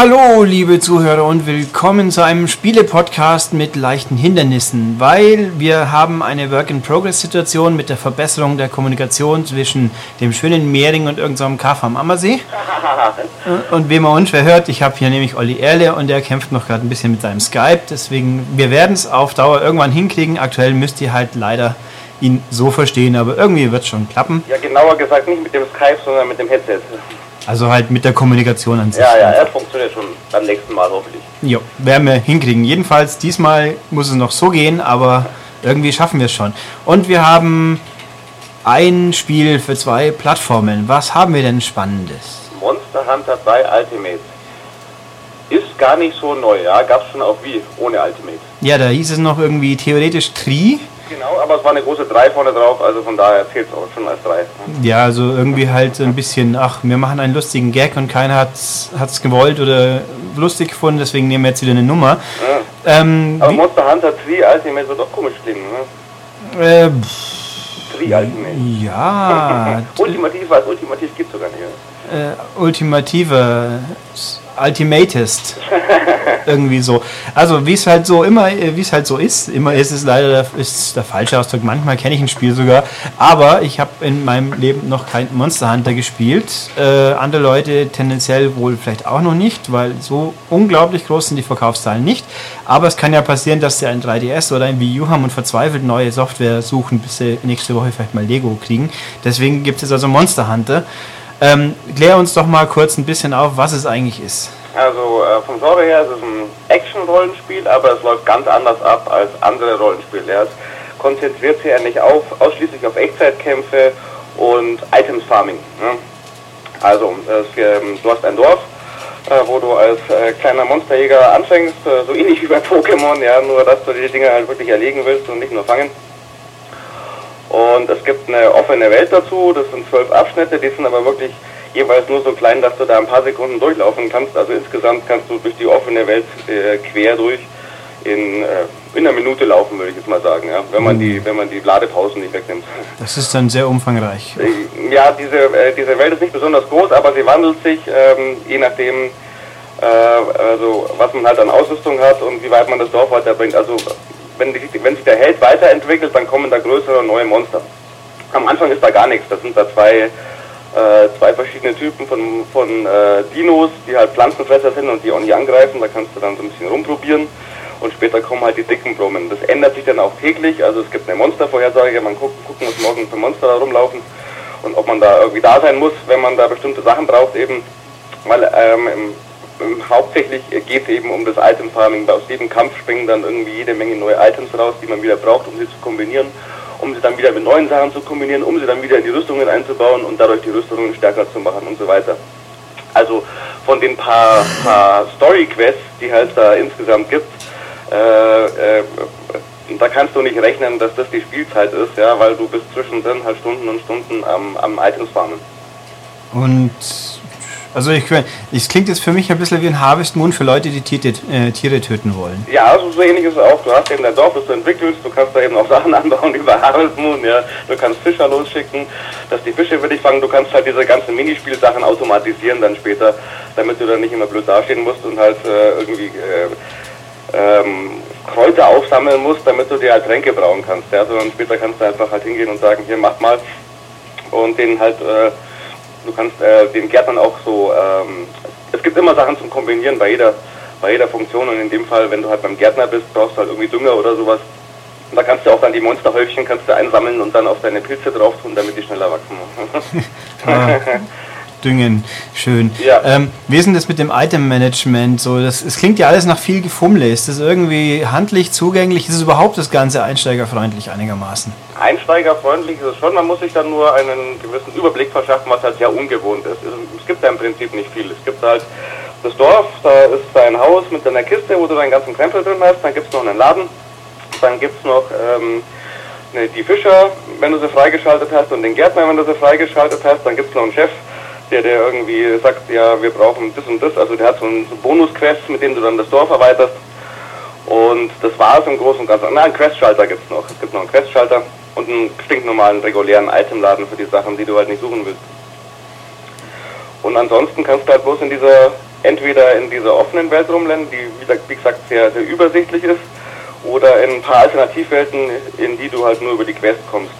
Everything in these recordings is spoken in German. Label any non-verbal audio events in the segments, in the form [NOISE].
Hallo, liebe Zuhörer und willkommen zu einem Spiele-Podcast mit leichten Hindernissen, weil wir haben eine Work-in-Progress-Situation mit der Verbesserung der Kommunikation zwischen dem schönen Mehring und irgendeinem Kaff am Ammersee. [LAUGHS] und wem er unschwer hört, ich habe hier nämlich Olli Erle und der kämpft noch gerade ein bisschen mit seinem Skype, deswegen, wir werden es auf Dauer irgendwann hinkriegen. Aktuell müsst ihr halt leider ihn so verstehen, aber irgendwie wird es schon klappen. Ja, genauer gesagt nicht mit dem Skype, sondern mit dem Headset. Also halt mit der Kommunikation an sich. Ja, ja, er funktioniert schon beim nächsten Mal hoffentlich. Jo, werden wir hinkriegen. Jedenfalls diesmal muss es noch so gehen, aber irgendwie schaffen wir es schon. Und wir haben ein Spiel für zwei Plattformen. Was haben wir denn Spannendes? Monster Hunter 3 Ultimate. Ist gar nicht so neu, ja. Gab es schon auf Wii ohne Ultimate. Ja, da hieß es noch irgendwie theoretisch Tri. Genau, aber es war eine große 3 vorne drauf, also von daher zählt es auch schon als 3. Ja, also irgendwie halt ein bisschen, ach, wir machen einen lustigen Gag und keiner hat es gewollt oder lustig gefunden, deswegen nehmen wir jetzt wieder eine Nummer. Ja. Ähm, aber Monster Hunter 3 Ultimate wird auch komisch klingen, ne? Äh, 3 Ultimate. Ja. [LAUGHS] ultimativ, was ultimativ gibt es sogar nicht. Äh, ultimative Ultimatist. [LAUGHS] Irgendwie so. Also wie es halt so immer, wie es halt so ist, immer ist es leider ist der falsche Ausdruck. Manchmal kenne ich ein Spiel sogar, aber ich habe in meinem Leben noch kein Monster Hunter gespielt. Äh, andere Leute tendenziell wohl vielleicht auch noch nicht, weil so unglaublich groß sind die Verkaufszahlen nicht. Aber es kann ja passieren, dass sie ein 3DS oder ein Wii U haben und verzweifelt neue Software suchen, bis sie nächste Woche vielleicht mal Lego kriegen. Deswegen gibt es also Monster Hunter. Ähm, klär uns doch mal kurz ein bisschen auf, was es eigentlich ist. Also äh, vom Genre her ist es ein Action-Rollenspiel, aber es läuft ganz anders ab als andere Rollenspiele. Es konzentriert sich nicht auf, ausschließlich auf Echtzeitkämpfe und Items Farming. Ne? Also es, ähm, du hast ein Dorf, äh, wo du als äh, kleiner Monsterjäger anfängst, äh, so [LAUGHS] ähnlich wie bei Pokémon, ja, nur dass du die Dinge halt wirklich erlegen willst und nicht nur fangen. Und es gibt eine offene Welt dazu, das sind zwölf Abschnitte, die sind aber wirklich jeweils nur so klein, dass du da ein paar Sekunden durchlaufen kannst. Also insgesamt kannst du durch die offene Welt äh, quer durch in, äh, in einer Minute laufen, würde ich jetzt mal sagen, ja, wenn man die, wenn man die Ladepausen nicht wegnimmt. [LAUGHS] Das ist dann sehr umfangreich. Äh, ja, diese, äh, diese Welt ist nicht besonders groß, aber sie wandelt sich, ähm, je nachdem, äh, also was man halt an Ausrüstung hat und wie weit man das Dorf weiterbringt. Also wenn, die, wenn sich der Held weiterentwickelt, dann kommen da größere neue Monster. Am Anfang ist da gar nichts. Das sind da zwei, äh, zwei verschiedene Typen von, von äh, Dinos, die halt Pflanzenfresser sind und die auch nicht angreifen. Da kannst du dann so ein bisschen rumprobieren. Und später kommen halt die dicken Brummen. Das ändert sich dann auch täglich. Also es gibt eine Monstervorhersage. Man guckt, gucken, was morgen für Monster da rumlaufen. Und ob man da irgendwie da sein muss, wenn man da bestimmte Sachen braucht eben. Weil ähm, im hauptsächlich geht es eben um das Item Farming. Aus jedem Kampf springen dann irgendwie jede Menge neue Items raus, die man wieder braucht, um sie zu kombinieren, um sie dann wieder mit neuen Sachen zu kombinieren, um sie dann wieder in die Rüstungen einzubauen und dadurch die Rüstungen stärker zu machen und so weiter. Also von den paar, paar Story-Quests, die halt da insgesamt gibt, äh, äh, da kannst du nicht rechnen, dass das die Spielzeit ist, ja, weil du bist zwischendrin halt Stunden und Stunden am, am Items farmen. Und also ich, es klingt jetzt für mich ein bisschen wie ein Harvest Moon für Leute, die Tiere, äh, Tiere töten wollen. Ja, also so ähnlich ist es auch. Du hast eben dein Dorf, das du entwickelst, du kannst da eben auch Sachen [LAUGHS] anbauen über Harvest Moon, ja. Du kannst Fischer losschicken, dass die Fische für dich fangen. Du kannst halt diese ganzen Minispielsachen automatisieren dann später, damit du dann nicht immer blöd dastehen musst und halt äh, irgendwie äh, ähm, Kräuter aufsammeln musst, damit du dir halt Tränke brauen kannst. Ja, sondern später kannst du einfach halt hingehen und sagen, hier mach mal und den halt äh, Du kannst äh, den Gärtnern auch so, ähm, es gibt immer Sachen zum Kombinieren bei jeder, bei jeder Funktion und in dem Fall, wenn du halt beim Gärtner bist, brauchst du halt irgendwie Dünger oder sowas. Und da kannst du auch dann die Monsterhäufchen kannst du einsammeln und dann auf deine Pilze drauf tun, damit die schneller wachsen. [LAUGHS] [LAUGHS] ah, düngen, schön. Ja. Ähm, wie ist denn das mit dem Item-Management? So, das, es klingt ja alles nach viel Gefummle. Ist das irgendwie handlich zugänglich? Ist es überhaupt das Ganze einsteigerfreundlich einigermaßen? Einsteigerfreundlich ist es schon. Man muss sich dann nur einen gewissen Überblick verschaffen, was halt sehr ungewohnt ist. Es gibt da im Prinzip nicht viel. Es gibt halt das Dorf, da ist dein Haus mit deiner Kiste, wo du deinen ganzen Krempel drin hast. Dann gibt es noch einen Laden. Dann gibt es noch... Ähm, die Fischer, wenn du sie freigeschaltet hast, und den Gärtner, wenn du sie freigeschaltet hast, dann gibt es noch einen Chef, der, der irgendwie sagt, ja, wir brauchen das und das. Also der hat so einen, so Bonus-Quest, mit dem du dann das Dorf erweiterst. Und das war es im Großen und Ganzen. Nein, einen Quest-Schalter gibt es noch. Es gibt noch einen Quest-Schalter und einen stinknormalen, regulären Itemladen für die Sachen, die du halt nicht suchen willst. Und ansonsten kannst du halt bloß in dieser, entweder in dieser offenen Welt rumrennen, die wie gesagt sehr, sehr übersichtlich ist, oder in ein paar Alternativwelten, in die du halt nur über die Quest kommst.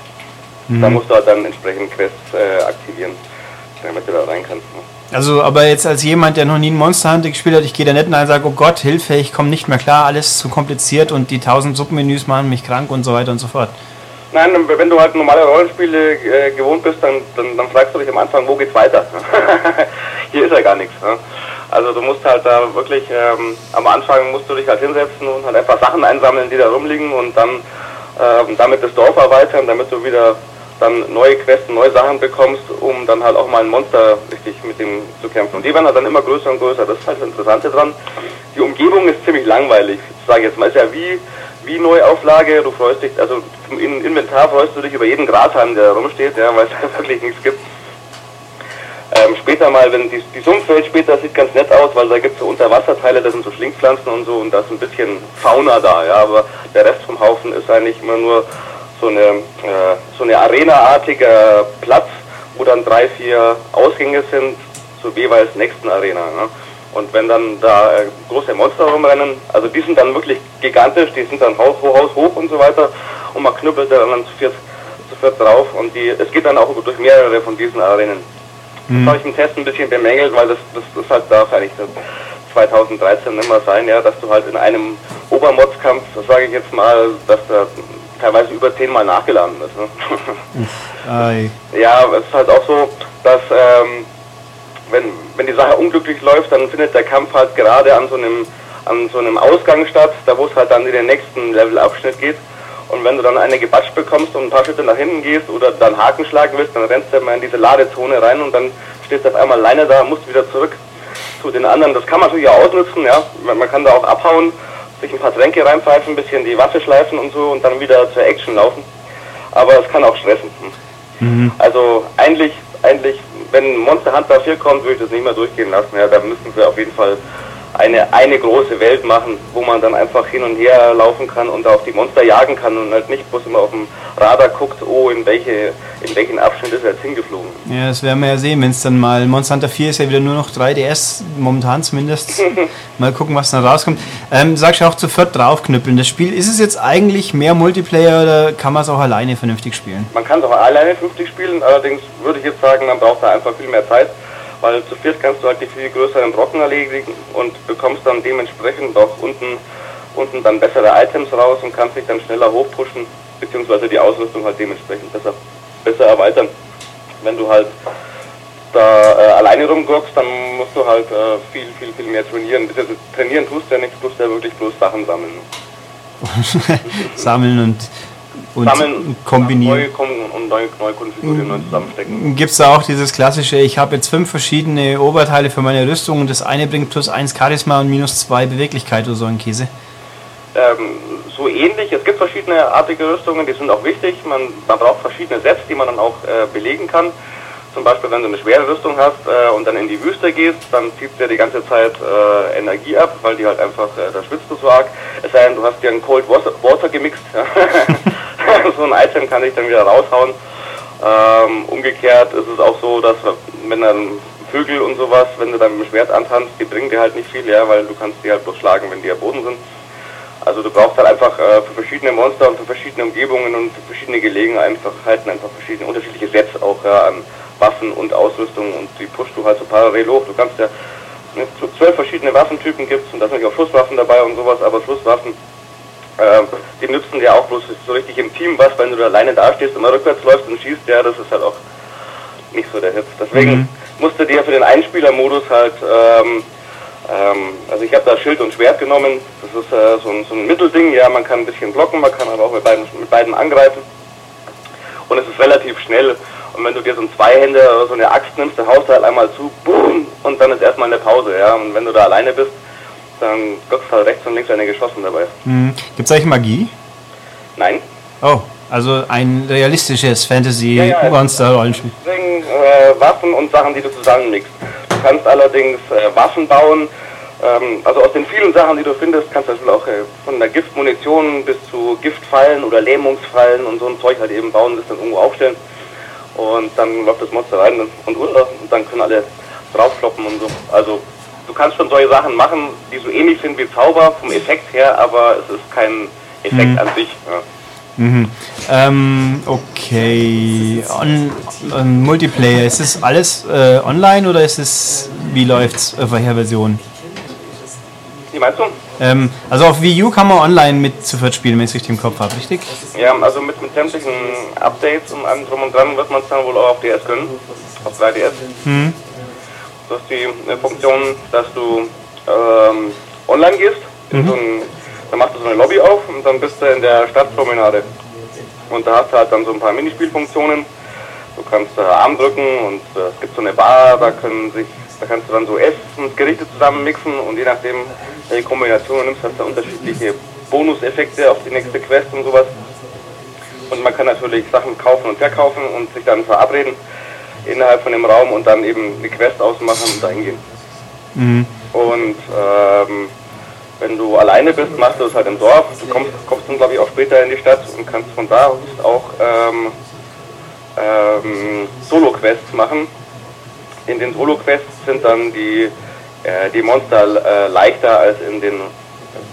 Mhm. Da musst du halt dann entsprechend Quests äh, aktivieren, damit du da rein kannst. Ne? Also, aber jetzt als jemand, der noch nie ein Monster Hunter gespielt hat, ich gehe da nicht rein und sage, oh Gott, Hilfe, ich komme nicht mehr klar, alles zu kompliziert und die tausend Submenüs machen mich krank und so weiter und so fort. Nein, wenn du halt normale Rollenspiele äh, gewohnt bist, dann, dann, dann, fragst du dich am Anfang, wo geht's weiter? [LAUGHS] Hier ist ja gar nichts. Ne? Also du musst halt da wirklich, ähm, am Anfang musst du dich halt hinsetzen und halt einfach Sachen einsammeln, die da rumliegen und dann ähm, damit das Dorf erweitern, damit du wieder dann neue Quests, neue Sachen bekommst, um dann halt auch mal ein Monster richtig mit dem zu kämpfen. Und die werden halt dann immer größer und größer. Das ist halt das Interessante dran. Die Umgebung ist ziemlich langweilig, sage ich jetzt mal. Ist ja wie, wie Neuauflage. Du freust dich, also im Inventar freust du dich über jeden Grashalm, der rumsteht, ja, weil es [LAUGHS] wirklich nichts gibt. Ähm, später mal, wenn die, die Sumpfwelt später sieht ganz nett aus, weil da gibt es so Unterwasserteile, das sind so Schlingpflanzen und so und da ist ein bisschen Fauna da, ja, aber der Rest vom Haufen ist eigentlich immer nur so eine, äh, so eine arenaartige Platz, wo dann drei, vier Ausgänge sind zur jeweils nächsten Arena. Ne? Und wenn dann da äh, große Monster rumrennen, also die sind dann wirklich gigantisch, die sind dann Haus, Haus hoch und so weiter und man knüppelt dann zu viert, zu viert drauf und die, es geht dann auch durch mehrere von diesen Arenen. Mhm. Das habe ich im Test ein bisschen bemängelt, weil das, das, das halt darf eigentlich 2013 immer sein, ja, dass du halt in einem Obermodskampf, das sage ich jetzt mal, dass da teilweise über zehnmal nachgeladen ist. Ne? ja, es ist halt auch so, dass ähm, wenn, wenn die Sache unglücklich läuft, dann findet der Kampf halt gerade an so einem an so einem Ausgang statt, da wo es halt dann in den nächsten Levelabschnitt geht. Und wenn du dann eine gebatscht bekommst und ein paar Schritte nach hinten gehst oder dann Haken schlagen willst, dann rennst du immer in diese Ladezone rein und dann stehst du auf einmal alleine da, musst wieder zurück zu den anderen. Das kann man natürlich auch ausnutzen, ja. Man kann da auch abhauen sich ein paar Tränke reinpfeifen, ein bisschen die Waffe schleifen und so und dann wieder zur Action laufen. Aber es kann auch stressen. Mhm. Also eigentlich, eigentlich, wenn Monster Hunter 4 kommt, würde ich das nicht mehr durchgehen lassen. Ja, da müssen sie auf jeden Fall eine, eine große Welt machen, wo man dann einfach hin und her laufen kann und auf die Monster jagen kann und halt nicht bloß immer auf dem Radar guckt, oh, in welche, in welchen Abschnitt ist er jetzt hingeflogen. Ja, das werden wir ja sehen, wenn es dann mal, Monster Hunter 4 ist ja wieder nur noch 3DS, momentan zumindest. [LAUGHS] mal gucken, was dann rauskommt. Ähm, sagst du auch zu viert draufknüppeln. Das Spiel, ist es jetzt eigentlich mehr Multiplayer oder kann man es auch alleine vernünftig spielen? Man kann es auch alleine vernünftig spielen, allerdings würde ich jetzt sagen, man braucht da einfach viel mehr Zeit weil zu viert kannst du halt die viel größeren Brocken erledigen und bekommst dann dementsprechend auch unten, unten dann bessere Items raus und kannst dich dann schneller hochpushen, beziehungsweise die Ausrüstung halt dementsprechend besser, besser erweitern. Wenn du halt da äh, alleine rumgurkst, dann musst du halt äh, viel, viel, viel mehr trainieren. Also, trainieren tust du ja nichts, tust ja wirklich bloß Sachen sammeln. [LAUGHS] sammeln und und Sammeln, kombinieren. Und neue, neue konfigurieren und zusammenstecken. Gibt es da auch dieses klassische, ich habe jetzt fünf verschiedene Oberteile für meine Rüstung und das eine bringt plus eins Charisma und minus zwei Beweglichkeit oder so ein Käse? Ähm, so ähnlich. Es gibt verschiedene artige Rüstungen, die sind auch wichtig. Man, man braucht verschiedene Sets, die man dann auch äh, belegen kann. Zum Beispiel, wenn du eine schwere Rüstung hast äh, und dann in die Wüste gehst, dann zieht dir die ganze Zeit äh, Energie ab, weil die halt einfach, äh, da schwitzt du so arg. Es sei denn, du hast dir ein Cold Water, Water gemixt. [LAUGHS] [LAUGHS] [LAUGHS] so ein Item kann ich dann wieder raushauen. Ähm, umgekehrt ist es auch so, dass wenn dann Vögel und sowas, wenn du dann mit dem Schwert antanzt, die bringen dir halt nicht viel, ja, weil du kannst die halt bloß schlagen, wenn die am Boden sind. Also du brauchst halt einfach äh, für verschiedene Monster und für verschiedene Umgebungen und für verschiedene Gelegenheiten einfach, verschiedene unterschiedliche Sets auch ja, an Waffen und Ausrüstung und die pushst du halt so parallel hoch. Du kannst ja ne, zwölf verschiedene Waffentypen gibt's und da sind auch Schusswaffen dabei und sowas, aber Schusswaffen äh, die nützen ja auch bloß so richtig im Team was, wenn du da alleine dastehst und mal rückwärts läufst und schießt, ja, das ist halt auch nicht so der Hit. Deswegen mhm. musst du dir für den Einspielermodus halt, ähm, ähm, also ich habe da Schild und Schwert genommen, das ist äh, so, ein, so ein Mittelding, ja, man kann ein bisschen blocken, man kann aber auch mit beiden, mit beiden angreifen und es ist relativ schnell. Und wenn du dir so ein Zweihänder oder so eine Axt nimmst, dann haust du halt einmal zu, boom, und dann ist erstmal eine Pause, ja. Und wenn du da alleine bist, dann guckst halt rechts und links eine geschossen dabei. Mhm. Gibt es eigentlich Magie? Nein. Oh, also ein realistisches Fantasy-Monster-Rollenspiel. Ja, ja, äh, Waffen und Sachen, die du zusammenlegst. Du kannst allerdings äh, Waffen bauen. Ähm, also aus den vielen Sachen, die du findest, kannst du also auch äh, von der Giftmunition bis zu Giftfallen oder Lähmungsfallen und so ein Zeug halt eben bauen, das dann irgendwo aufstellen. Und dann läuft das Monster rein und, und runter und dann können alle draufkloppen und so. Also du kannst schon solche Sachen machen, die so ähnlich sind wie Zauber vom Effekt her, aber es ist kein Effekt mhm. an sich. Ja. Mhm. Ähm, okay. On, on, Multiplayer, ist das alles äh, online oder ist es, wie läuft's auf welcher Version? Wie meinst du? Ähm, also auf Wii U kann man online mit zu viert spielen, wenn ich es richtig im Kopf habe, richtig? Ja, also mit, mit sämtlichen Updates und allem drum und dran wird man es dann wohl auch auf DS können, auf 3DS. Mhm. Du hast die äh, Funktion, dass du ähm, online gehst, mhm. so ein, dann machst du so eine Lobby auf und dann bist du in der Stadtpromenade. Und da hast du halt dann so ein paar Minispielfunktionen. Du kannst äh, Arm drücken und äh, es gibt so eine Bar, da können sich da kannst du dann so Essensgerichte zusammen mixen und je nachdem, welche Kombination du nimmst, hast du unterschiedliche Bonuseffekte auf die nächste Quest und sowas. Und man kann natürlich Sachen kaufen und verkaufen und sich dann verabreden innerhalb von dem Raum und dann eben eine Quest ausmachen und dahin gehen. Mhm. Und ähm, wenn du alleine bist, machst du es halt im Dorf. Du kommst, kommst dann, glaube ich, auch später in die Stadt und kannst von da aus auch ähm, ähm, Solo-Quests machen. In den Solo-Quests sind dann die, äh, die Monster äh, leichter als in den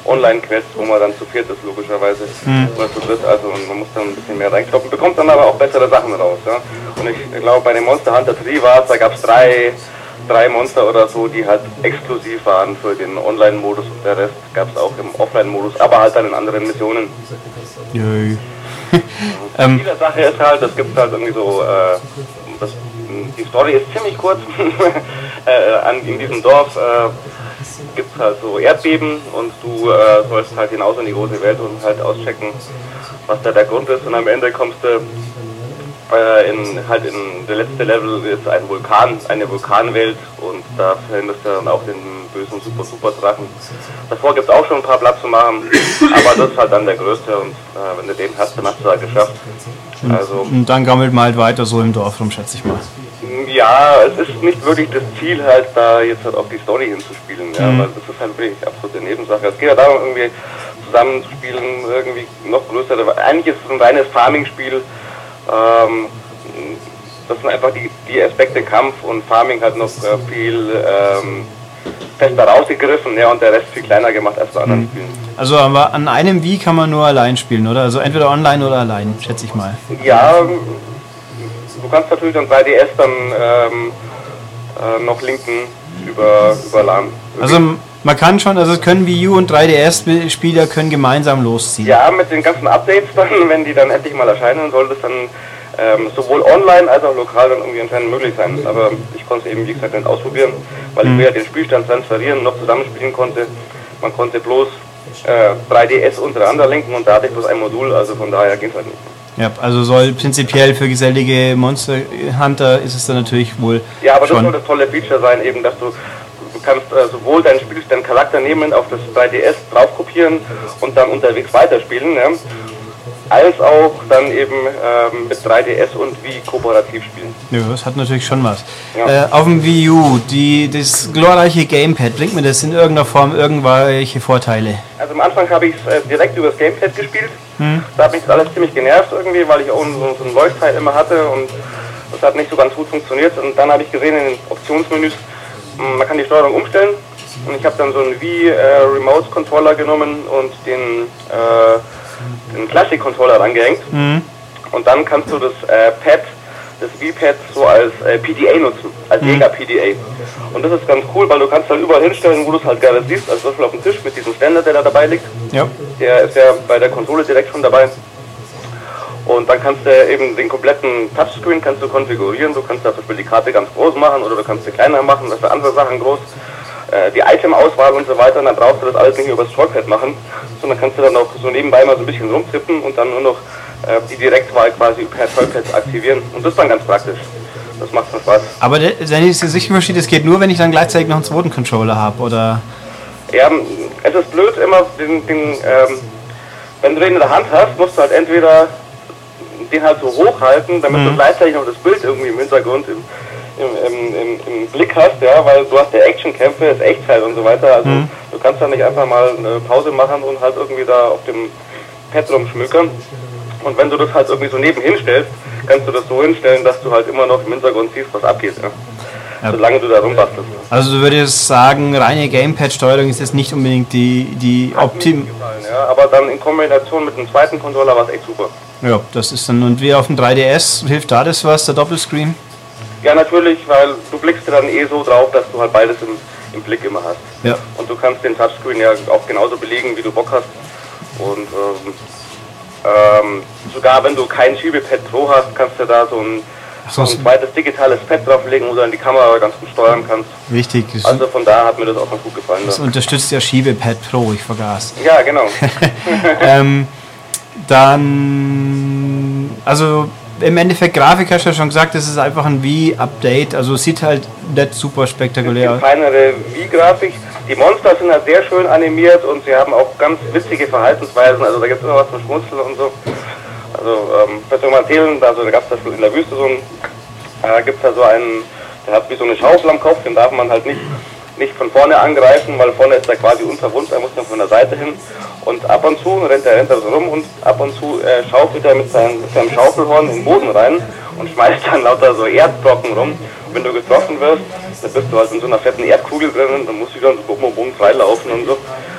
Online-Quests, wo man dann zu viert ist, logischerweise. Mhm. Oder zu dritt, also man muss dann ein bisschen mehr reinkloppen, bekommt dann aber auch bessere Sachen raus. Ja? Und ich glaube, bei dem Monster Hunter 3 war es, da gab es drei, drei Monster oder so, die halt exklusiv waren für den Online-Modus und der Rest gab es auch im Offline-Modus, aber halt dann in anderen Missionen. Jö. [LAUGHS] ähm. Die Sache ist halt, es gibt halt irgendwie so, äh, das die Story ist ziemlich kurz. [LAUGHS] äh, an, in diesem Dorf äh, gibt es halt so Erdbeben und du äh, sollst halt hinaus in die große Welt und halt auschecken, was da der Grund ist. Und am Ende kommst du äh, in, halt in der letzte Level ist ein Vulkan, eine Vulkanwelt und da findest du dann auch den bösen Super Super Drachen. Davor gibt es auch schon ein paar Platz zu machen, aber das ist halt dann der größte und äh, wenn du den hast, dann hast du halt geschafft. Also, und dann gammelt man halt weiter so im Dorf rum, schätze ich mal. Ja, es ist nicht wirklich das Ziel halt da jetzt halt auf die Story hinzuspielen, ja, mhm. weil das ist halt wirklich absolute Nebensache. Es geht ja darum, irgendwie zusammenzuspielen, irgendwie noch größer. Eigentlich ist es ein reines Farming-Spiel. Ähm, das sind einfach die, die Aspekte Kampf und Farming hat noch äh, viel ähm, fester rausgegriffen ja, und der Rest viel kleiner gemacht als bei anderen mhm. Spielen. Also aber an einem Wii kann man nur allein spielen, oder? Also entweder online oder allein, schätze ich mal. Ja, du kannst natürlich dann 3DS dann ähm, äh, noch linken über, über LAN. Also man kann schon, also können Wii U und 3DS-Spieler können gemeinsam losziehen. Ja, mit den ganzen Updates dann, [LAUGHS] wenn die dann endlich mal erscheinen, soll das dann ähm, sowohl online als auch lokal dann irgendwie anscheinend möglich sein. Aber ich konnte es eben, wie gesagt, nicht ausprobieren, weil mhm. ich mir ja den Spielstand transferieren noch zusammenspielen konnte. Man konnte bloß äh, 3DS untereinander linken und da hatte ich bloß ein Modul, also von daher ging es halt nicht. Ja, also soll prinzipiell für gesellige Monster Hunter ist es dann natürlich wohl. Ja, aber das soll das tolle Feature sein, eben, dass du du kannst äh, sowohl deinen Spiel, deinen Charakter nehmen, auf das 3DS drauf kopieren und dann unterwegs weiterspielen. Ja? Als auch dann eben ähm, mit 3DS und Wii kooperativ spielen. Ja, das hat natürlich schon was. Ja. Äh, auf dem Wii U, die, das glorreiche Gamepad, bringt mir das in irgendeiner Form irgendwelche Vorteile? Also am Anfang habe ich es äh, direkt über das Gamepad gespielt. Hm. Da hat mich das alles ziemlich genervt irgendwie, weil ich auch so, so ein Leuchtteil immer hatte und das hat nicht so ganz gut funktioniert. Und dann habe ich gesehen in den Optionsmenüs, hm, man kann die Steuerung umstellen. Und ich habe dann so einen Wii äh, Remote Controller genommen und den äh, einen Classic-Controller rangehängt. Mhm. Und dann kannst du das äh, Pad, das V-Pad so als äh, PDA nutzen, als mhm. Jäger-PDA. Und das ist ganz cool, weil du kannst dann überall hinstellen, wo du es halt gerne siehst. Also zum Beispiel auf dem Tisch mit diesem Ständer, der da dabei liegt. Ja. Der ist ja bei der Konsole direkt schon dabei. Und dann kannst du eben den kompletten Touchscreen kannst du konfigurieren. Du kannst da zum Beispiel die Karte ganz groß machen oder du kannst sie kleiner machen, dafür andere Sachen groß. Äh, die Item-Auswahl und so weiter, und dann brauchst du das alles nicht über das Trackpad machen, sondern kannst du dann auch so nebenbei mal so ein bisschen rumtrippen und dann nur noch äh, die Direktwahl quasi per Trackpad aktivieren. Und das ist dann ganz praktisch. Das macht schon Spaß. Aber der, wenn ich es richtig verstehe, das geht nur, wenn ich dann gleichzeitig noch einen zweiten Controller habe, oder? Ja, es ist blöd immer, den, den ähm, wenn du den in der Hand hast, musst du halt entweder den halt so hochhalten, damit mhm. du gleichzeitig noch das Bild irgendwie im Hintergrund im, im, im, im, Blick hast, ja, weil du hast ja Actionkämpfe, ist Echtzeit und so weiter. Also mhm. du kannst da nicht einfach mal eine Pause machen und halt irgendwie da auf dem Pad rumschmückern. Und wenn du das halt irgendwie so nebenhin stellst, kannst du das so hinstellen, dass du halt immer noch im Hintergrund siehst, was abgeht. Ja. Ja. solange du da rumbastelst. Also du würdest sagen, reine Gamepad-Steuerung ist jetzt nicht unbedingt die, die Optim... Ja, aber dann in Kombination mit einem zweiten Controller war es echt super. Ja, das ist dann... Und wie auf dem 3DS, hilft da das was, der Doppelscreen? Ja, natürlich, weil du blickst dann eh so drauf, dass du halt beides im, im Blick immer hast. Ja. Und du kannst den Touchscreen ja auch genauso belegen, wie du Bock hast. Und ähm, ähm, sogar wenn du kein Schiebepad Pro hast, kannst du da so ein, so, ein zweites digitales Pad drauflegen, wo du dann die Kamera ganz gut steuern kannst. Wichtig. Das, Also von da hat mir das auch ganz gut gefallen. das Ja, unterstützt ja Schiebepad Pro, ich vergaß. ja genau. [LAUGHS] ähm, dann, also im Endeffekt, Grafik hast du ja schon gesagt, das ist einfach ein Wii-Update. Also es sieht halt nicht super spektakulär aus. feinere Wii-Grafik. Die Monster sind halt sehr schön animiert und sie haben auch ganz witzige Verhaltensweisen. Also da gibt es immer was zum Schmunzeln und so. Also ähm, mal erzählen, also da gab es in der Wüste so ein, äh, gibt es da so einen, der hat wie so eine Schaufel am Kopf, den darf man halt nicht, nicht von vorne angreifen, weil vorne ist er quasi unverwundbar, er muss dann von der Seite hin. Und ab und zu rennt er, rennt er so rum und ab und zu äh, schaufelt er mit seinem, mit seinem Schaufelhorn in den Boden rein und schmeißt dann lauter so Erdbrocken rum. Und wenn du getroffen wirst, dann bist du halt in so einer fetten Erdkugel drin und dann musst du dann so bumm, bumm, freilaufen und so.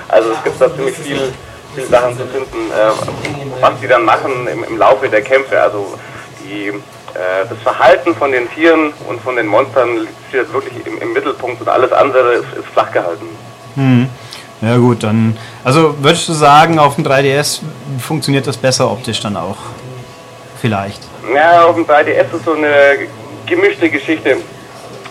Also es gibt da ziemlich viel, viele Sachen zu finden, äh, was die dann machen im, im Laufe der Kämpfe. Also die, das Verhalten von den Tieren und von den Monstern steht wirklich im, im Mittelpunkt und alles andere ist, ist flach gehalten. Hm. Ja gut, dann. Also würdest du sagen, auf dem 3DS funktioniert das besser optisch dann auch? Vielleicht. Ja, auf dem 3DS ist so eine gemischte Geschichte.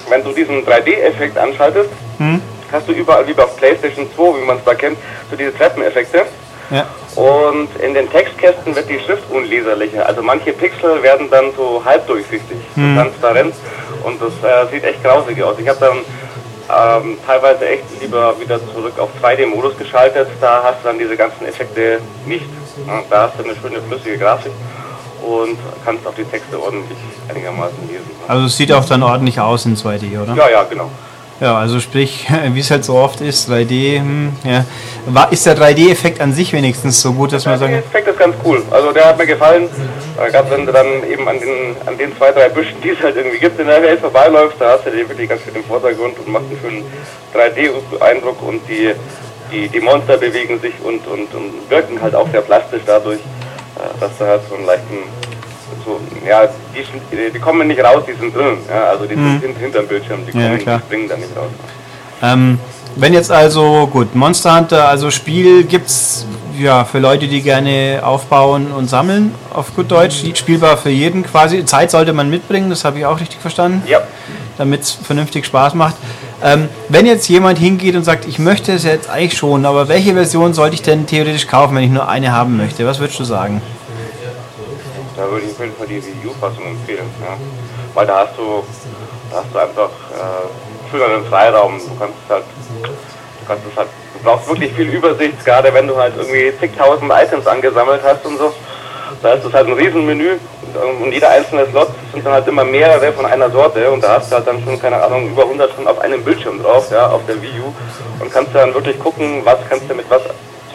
Wenn du diesen 3D-Effekt anschaltest, Hm? hast du überall wie bei PlayStation 2, wie man es da kennt, so diese Treppeneffekte. Ja. Und in den Textkästen wird die Schrift unleserlicher. Also manche Pixel werden dann so halbdurchsichtig, Hm. so transparent. Und das äh, sieht echt grausig aus. Ich habe dann ähm, teilweise echt lieber wieder zurück auf 2D-Modus geschaltet. Da hast du dann diese ganzen Effekte nicht. Da hast du eine schöne flüssige Grafik und kannst auch die Texte ordentlich einigermaßen lesen. Also es sieht auch dann ordentlich aus in 2D, oder? Ja, ja, genau. Ja, also sprich, [LAUGHS] wie es halt so oft ist, 3D, hm, ja. Ist der 3D-Effekt an sich wenigstens so gut, dass man Der sagen Effekt ist ganz cool. Also der hat mir gefallen. Gerade wenn du dann eben an den, an den zwei, drei Büschen, die es halt irgendwie gibt, in der Welt vorbeiläufst, da hast du den wirklich ganz schön im Vordergrund und machst einen schönen 3D-Eindruck und die, die, die Monster bewegen sich und, und, und wirken halt auch sehr plastisch dadurch, äh, dass du halt so einen leichten, so, ja, die, sind- die kommen nicht raus, die sind drin. Ja, also die sind hin- hinterm Bildschirm, die, Mhm. Ja, kommen, klar. die springen da nicht raus. Ähm, wenn jetzt also, gut, Monster Hunter, also Spiel gibt's ja für Leute, die gerne aufbauen und sammeln, auf gut Deutsch, spielbar für jeden quasi. Zeit sollte man mitbringen, das habe ich auch richtig verstanden, Ja. damit es vernünftig Spaß macht. Ähm, wenn jetzt jemand hingeht und sagt, ich möchte es jetzt eigentlich schon, aber welche Version sollte ich denn theoretisch kaufen, wenn ich nur eine haben möchte? Was würdest du sagen? Da würde ich auf jeden Fall die Wii U-Fassung empfehlen. Ja. Weil da hast du, da hast du einfach äh, schöneren Freiraum. Du kannst halt, du kannst es halt, du brauchst wirklich viel Übersicht, gerade wenn du halt irgendwie zigtausend Items angesammelt hast und so. Da ist es halt ein Riesenmenü und jeder einzelne Slot sind dann halt immer mehrere von einer Sorte und da hast du halt dann schon, keine Ahnung, über 100 schon auf einem Bildschirm drauf, ja, auf der Wii U und kannst dann wirklich gucken, was kannst du mit was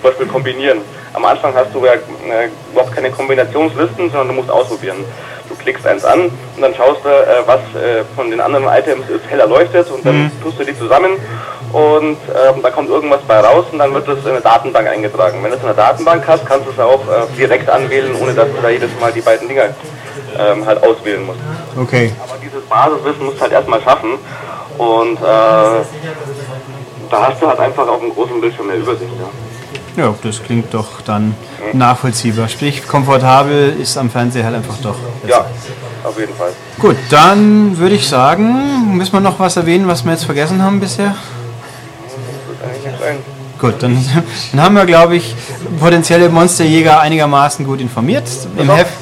zum Beispiel kombinieren. Am Anfang hast du ja äh, überhaupt keine Kombinationslisten, sondern du musst ausprobieren. Du klickst eins an und dann schaust du, äh, was äh, von den anderen Items ist hell erleuchtet und dann tust du die zusammen und ähm, da kommt irgendwas bei raus und dann wird das in eine Datenbank eingetragen. Wenn du es in der Datenbank hast, kannst du es auch äh, direkt anwählen, ohne dass du da jedes Mal die beiden Dinger ähm, halt auswählen musst. Okay. Aber dieses Basiswissen musst du halt erstmal schaffen und äh, da hast du halt einfach auf dem großen Bildschirm mehr Übersicht. Ja. Ja, das klingt doch dann nachvollziehbar. Sprich, komfortabel ist am Fernseher halt einfach doch. besser. Ja, auf jeden Fall. Gut, dann würde ich sagen, müssen wir noch was erwähnen, was wir jetzt vergessen haben bisher? Gut, dann, [LAUGHS] dann haben wir, glaube ich, potenzielle Monsterjäger einigermaßen gut informiert. Im. Heft,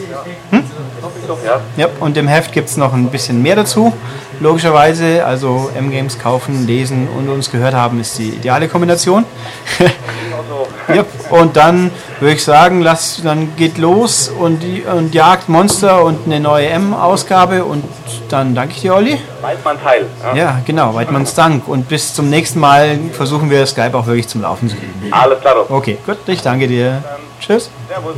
ja. ja, und im Heft gibt es noch ein bisschen mehr dazu. Logischerweise, also M-Games kaufen, lesen und uns gehört haben, ist die ideale Kombination. [LAUGHS] Ja, und dann würde ich sagen, lass, dann geht los und, die- und jagt Monster und eine neue M-Ausgabe und dann danke ich dir, Olli. weiß man Teil. Ja. Ja, genau, Weidmanns Dank. Und bis zum nächsten Mal versuchen wir Skype auch wirklich zum Laufen zu kriegen. Alles klar. Okay, gut, ich danke dir. Tschüss. Servus.